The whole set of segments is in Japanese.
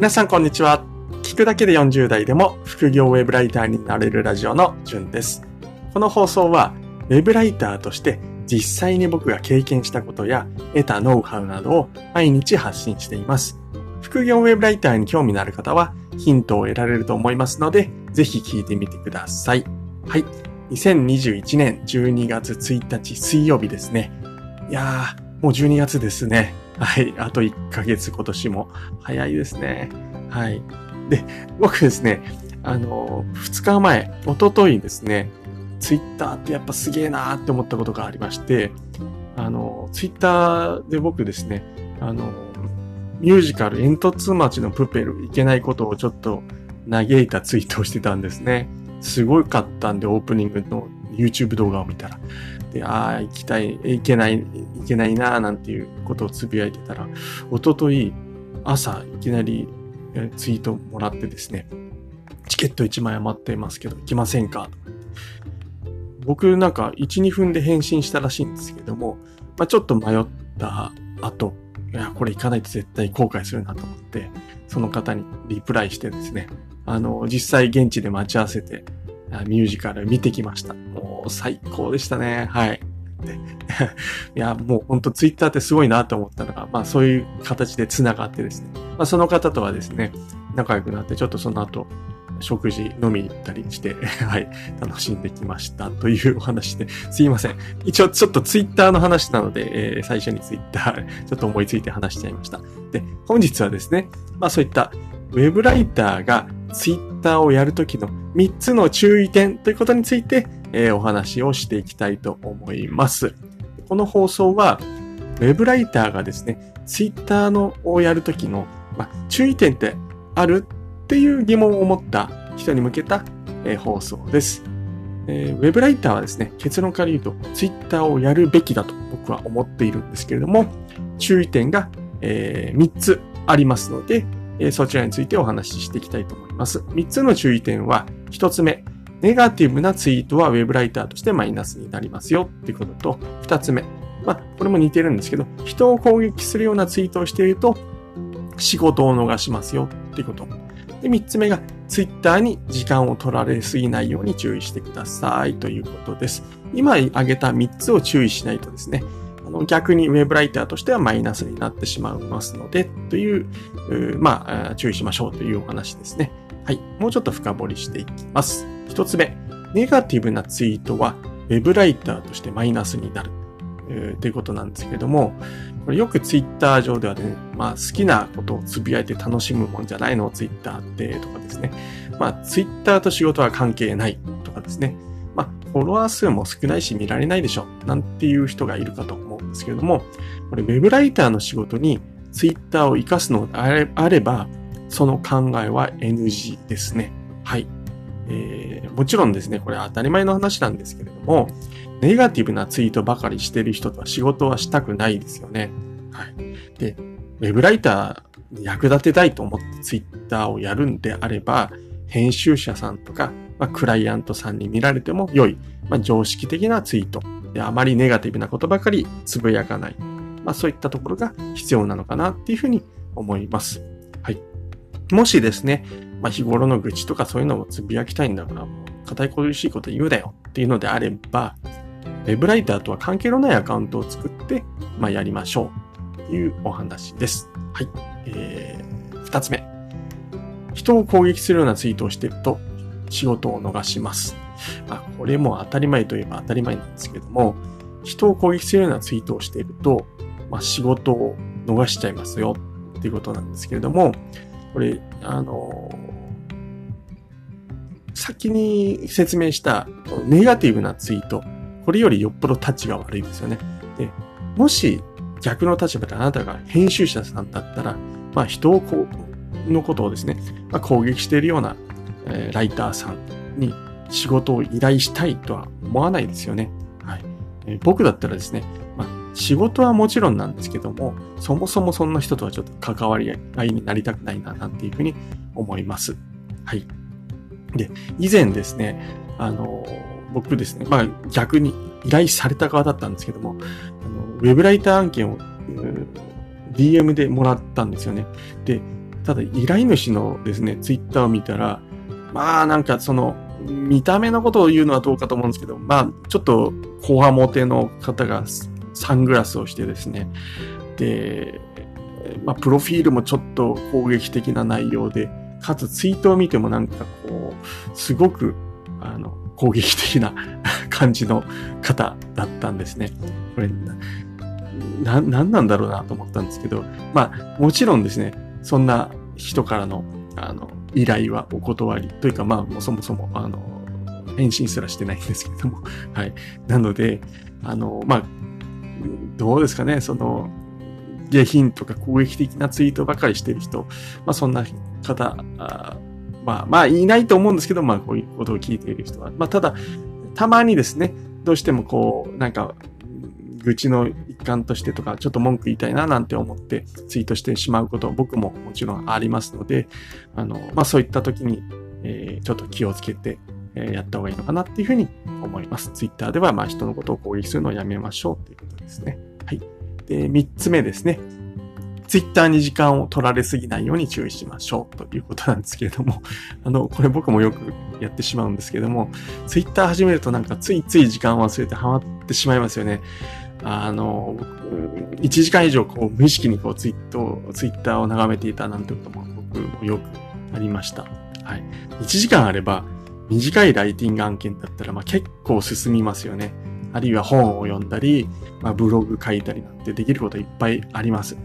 皆さんこんにちは。聞くだけで40代でも副業ウェブライターになれるラジオのじゅんです。この放送はウェブライターとして実際に僕が経験したことや得たノウハウなどを毎日発信しています。副業ウェブライターに興味のある方はヒントを得られると思いますので、ぜひ聞いてみてください。はい。2021年12月1日水曜日ですね。いやー、もう12月ですね。はい。あと1ヶ月今年も早いですね。はい。で、僕ですね、あの、2日前、おとといですね、ツイッターってやっぱすげえなーって思ったことがありまして、あの、ツイッターで僕ですね、あの、ミュージカル煙突町のプペルいけないことをちょっと嘆いたツイートをしてたんですね。すごかったんで、オープニングの YouTube 動画を見たら。で、ああ、行きたい、行けない、行けないなーなんていうことをつぶやいてたら、おととい朝いきなりツイートもらってですね、チケット1枚余ってますけど、行きませんか？僕なんか1、2分で返信したらしいんですけども、まあ、ちょっと迷った後、いや、これ行かないと絶対後悔するなと思って、その方にリプライしてですね、あの、実際現地で待ち合わせて、ミュージカル見てきました。最高でしたね。はい。いや、もうほんとツイッターってすごいなと思ったのが、まあそういう形で繋がってですね。まあその方とはですね、仲良くなって、ちょっとその後、食事飲みに行ったりして、はい、楽しんできましたというお話で、すいません。一応ちょっとツイッターの話なので、えー、最初にツイッター、ちょっと思いついて話しちゃいました。で、本日はですね、まあそういったウェブライターがツイッターをやるときの3つの注意点ということについて、えー、お話をしていきたいと思います。この放送は、ウェブライターがですね、ツイッターのをやるときの、まあ、注意点ってあるっていう疑問を持った人に向けた、えー、放送です、えー。ウェブライターはですね、結論から言うと、ツイッターをやるべきだと僕は思っているんですけれども、注意点が、えー、3つありますので、えそちらについてお話ししていきたいと思います。3つの注意点は、1つ目、ネガティブなツイートは Web ライターとしてマイナスになりますよっていうことと、2つ目、まあ、これも似てるんですけど、人を攻撃するようなツイートをしていると、仕事を逃しますよっていうこと。で、3つ目が、ツイッターに時間を取られすぎないように注意してくださいということです。今挙げた3つを注意しないとですね、あの逆にウェブライターとしてはマイナスになってしまいますので、という、まあ、注意しましょうというお話ですね。はい。もうちょっと深掘りしていきます。一つ目。ネガティブなツイートは、ウェブライターとしてマイナスになる。えー、ということなんですけれども、これよくツイッター上ではね、まあ好きなことをつぶやいて楽しむもんじゃないのツイッターってとかですね。まあツイッターと仕事は関係ないとかですね。まあフォロワー数も少ないし見られないでしょ。なんていう人がいるかと思うんですけれども、これウェブライターの仕事にツイッターを活かすのであれば、その考えは NG ですね。はい。えー、もちろんですね、これ当たり前の話なんですけれども、ネガティブなツイートばかりしてる人とは仕事はしたくないですよね。はい。で、ウェブライターに役立てたいと思ってツイッターをやるんであれば、編集者さんとか、まあ、クライアントさんに見られても良い、まあ、常識的なツイートで、あまりネガティブなことばかりつぶやかない。まあ、そういったところが必要なのかなっていうふうに思います。もしですね、まあ、日頃の愚痴とかそういうのをつぶやきたいんだから、もう、堅い苦しいこと言うだよっていうのであれば、ウェブライターとは関係のないアカウントを作って、まあ、やりましょうというお話です。はい。えー、二つ目。人を攻撃するようなツイートをしていると、仕事を逃します。まあ、これも当たり前といえば当たり前なんですけども、人を攻撃するようなツイートをしていると、まあ、仕事を逃しちゃいますよっていうことなんですけれども、これ、あの、先に説明したネガティブなツイート、これよりよっぽどタッチが悪いですよね。で、もし逆の立場であなたが編集者さんだったら、まあ人をこう、のことをですね、まあ、攻撃しているような、えー、ライターさんに仕事を依頼したいとは思わないですよね。はい。えー、僕だったらですね、仕事はもちろんなんですけども、そもそもそんな人とはちょっと関わり合いになりたくないな、なんていうふうに思います。はい。で、以前ですね、あの、僕ですね、まあ逆に依頼された側だったんですけども、あのウェブライター案件を、DM でもらったんですよね。で、ただ依頼主のですね、ツイッターを見たら、まあなんかその、見た目のことを言うのはどうかと思うんですけど、まあちょっと、コアモテの方がサングラスをしてですね、で、まあプロフィールもちょっと攻撃的な内容で、かつツイートを見てもなんかこう、すごく、あの、攻撃的な 感じの方だったんですね。これ、な、なんなんだろうなと思ったんですけど、まあ、もちろんですね、そんな人からの、あの、依頼はお断りというか、まあ、もそもそも、あの、返信すらしてないんですけども、はい。なので、あの、まあ、どうですかね、その、下品とか攻撃的なツイートばかりしてる人、まあそんな方、あまあまあいないと思うんですけど、まあこういうことを聞いている人は。まあただ、たまにですね、どうしてもこう、なんか、愚痴の一環としてとか、ちょっと文句言いたいななんて思ってツイートしてしまうこと僕ももちろんありますので、あの、まあそういった時に、えー、ちょっと気をつけて、え、やった方がいいのかなっていうふうに思います。ツイッターではまあ人のことを攻撃するのをやめましょうということですね。はい。で、三つ目ですね。ツイッターに時間を取られすぎないように注意しましょうということなんですけれども、あの、これ僕もよくやってしまうんですけれども、ツイッター始めるとなんかついつい時間を忘れてハマってしまいますよね。あの、1時間以上こう無意識にこうツイート、ツイッターを眺めていたなんてことも僕もよくありました。はい。1時間あれば短いライティング案件だったらまあ結構進みますよね。あるいは本を読んだり、まあ、ブログ書いたりなんてできることいっぱいあります。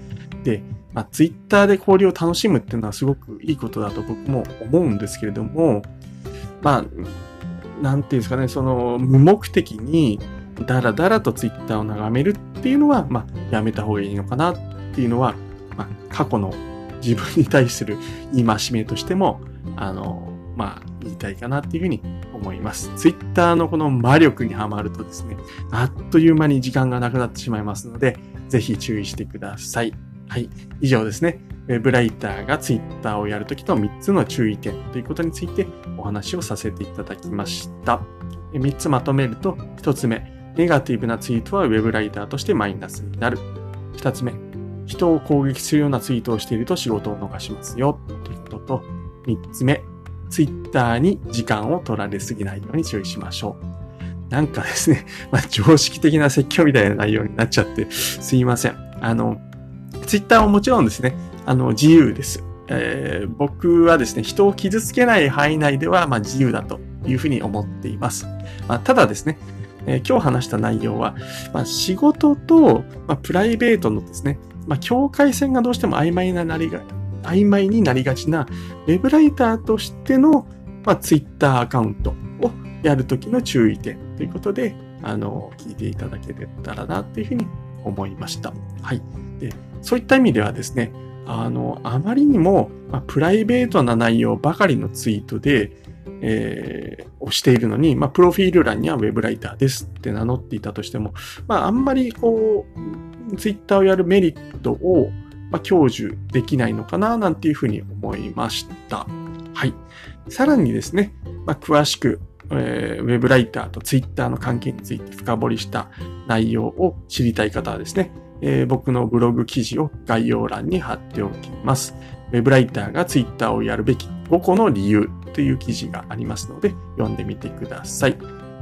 で、まあ、ツイッターで交流を楽しむっていうのはすごくいいことだと僕も思うんですけれども、まあ、なんていうんですかね、その無目的にダラダラとツイッターを眺めるっていうのは、まあ、やめた方がいいのかなっていうのは、まあ、過去の自分に対する戒めとしても、あの、まあ、言いたいかなっていうふうに思います。ツイッターのこの魔力にはまるとですね、あっという間に時間がなくなってしまいますので、ぜひ注意してください。はい。以上ですね。ウェブライターがツイッターをやるときの3つの注意点ということについてお話をさせていただきました。3つまとめると、1つ目、ネガティブなツイートはウェブライターとしてマイナスになる。2つ目、人を攻撃するようなツイートをしていると仕事を逃しますよ。ということと、3つ目、ツイッターに時間を取られすぎないように注意しましょう。なんかですね、まあ、常識的な説教みたいな内容になっちゃってすいません。あの、ツイッターはもちろんですね、あの、自由です。えー、僕はですね、人を傷つけない範囲内では、まあ、自由だというふうに思っています。まあ、ただですね、えー、今日話した内容は、まあ、仕事と、まあ、プライベートのですね、まあ、境界線がどうしても曖昧ななりが、曖昧になりがちな、ウェブライターとしての、まあ、ツイッターアカウントをやるときの注意点ということで、あの、聞いていただけたらな、というふうに思いました。はい。で、そういった意味ではですね、あの、あまりにも、まあ、プライベートな内容ばかりのツイートで、えー、をしているのに、まあ、プロフィール欄にはウェブライターですって名乗っていたとしても、まあ、あんまりこう、ツイッターをやるメリットを、まあ、享受できないのかな、なんていうふうに思いました。はい。さらにですね、まあ、詳しく、えー、ウェブライターとツイッターの関係について深掘りした内容を知りたい方はですね、えー、僕のブログ記事を概要欄に貼っておきます。ウェブライターがツイッターをやるべき5個の理由という記事がありますので、読んでみてください。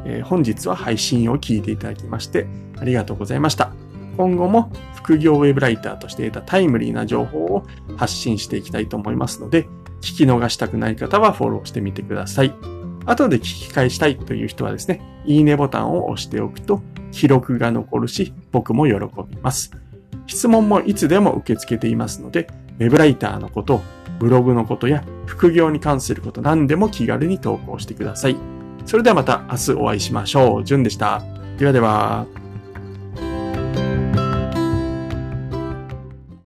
え、本日は配信を聞いていただきましてありがとうございました。今後も副業ウェブライターとして得たタイムリーな情報を発信していきたいと思いますので、聞き逃したくない方はフォローしてみてください。後で聞き返したいという人はですね、いいねボタンを押しておくと記録が残るし、僕も喜びます。質問もいつでも受け付けていますので、ウェブライターのこと、ブログのことや副業に関すること何でも気軽に投稿してください。それではまた明日お会いしましょう。じゅんでした。ではでは。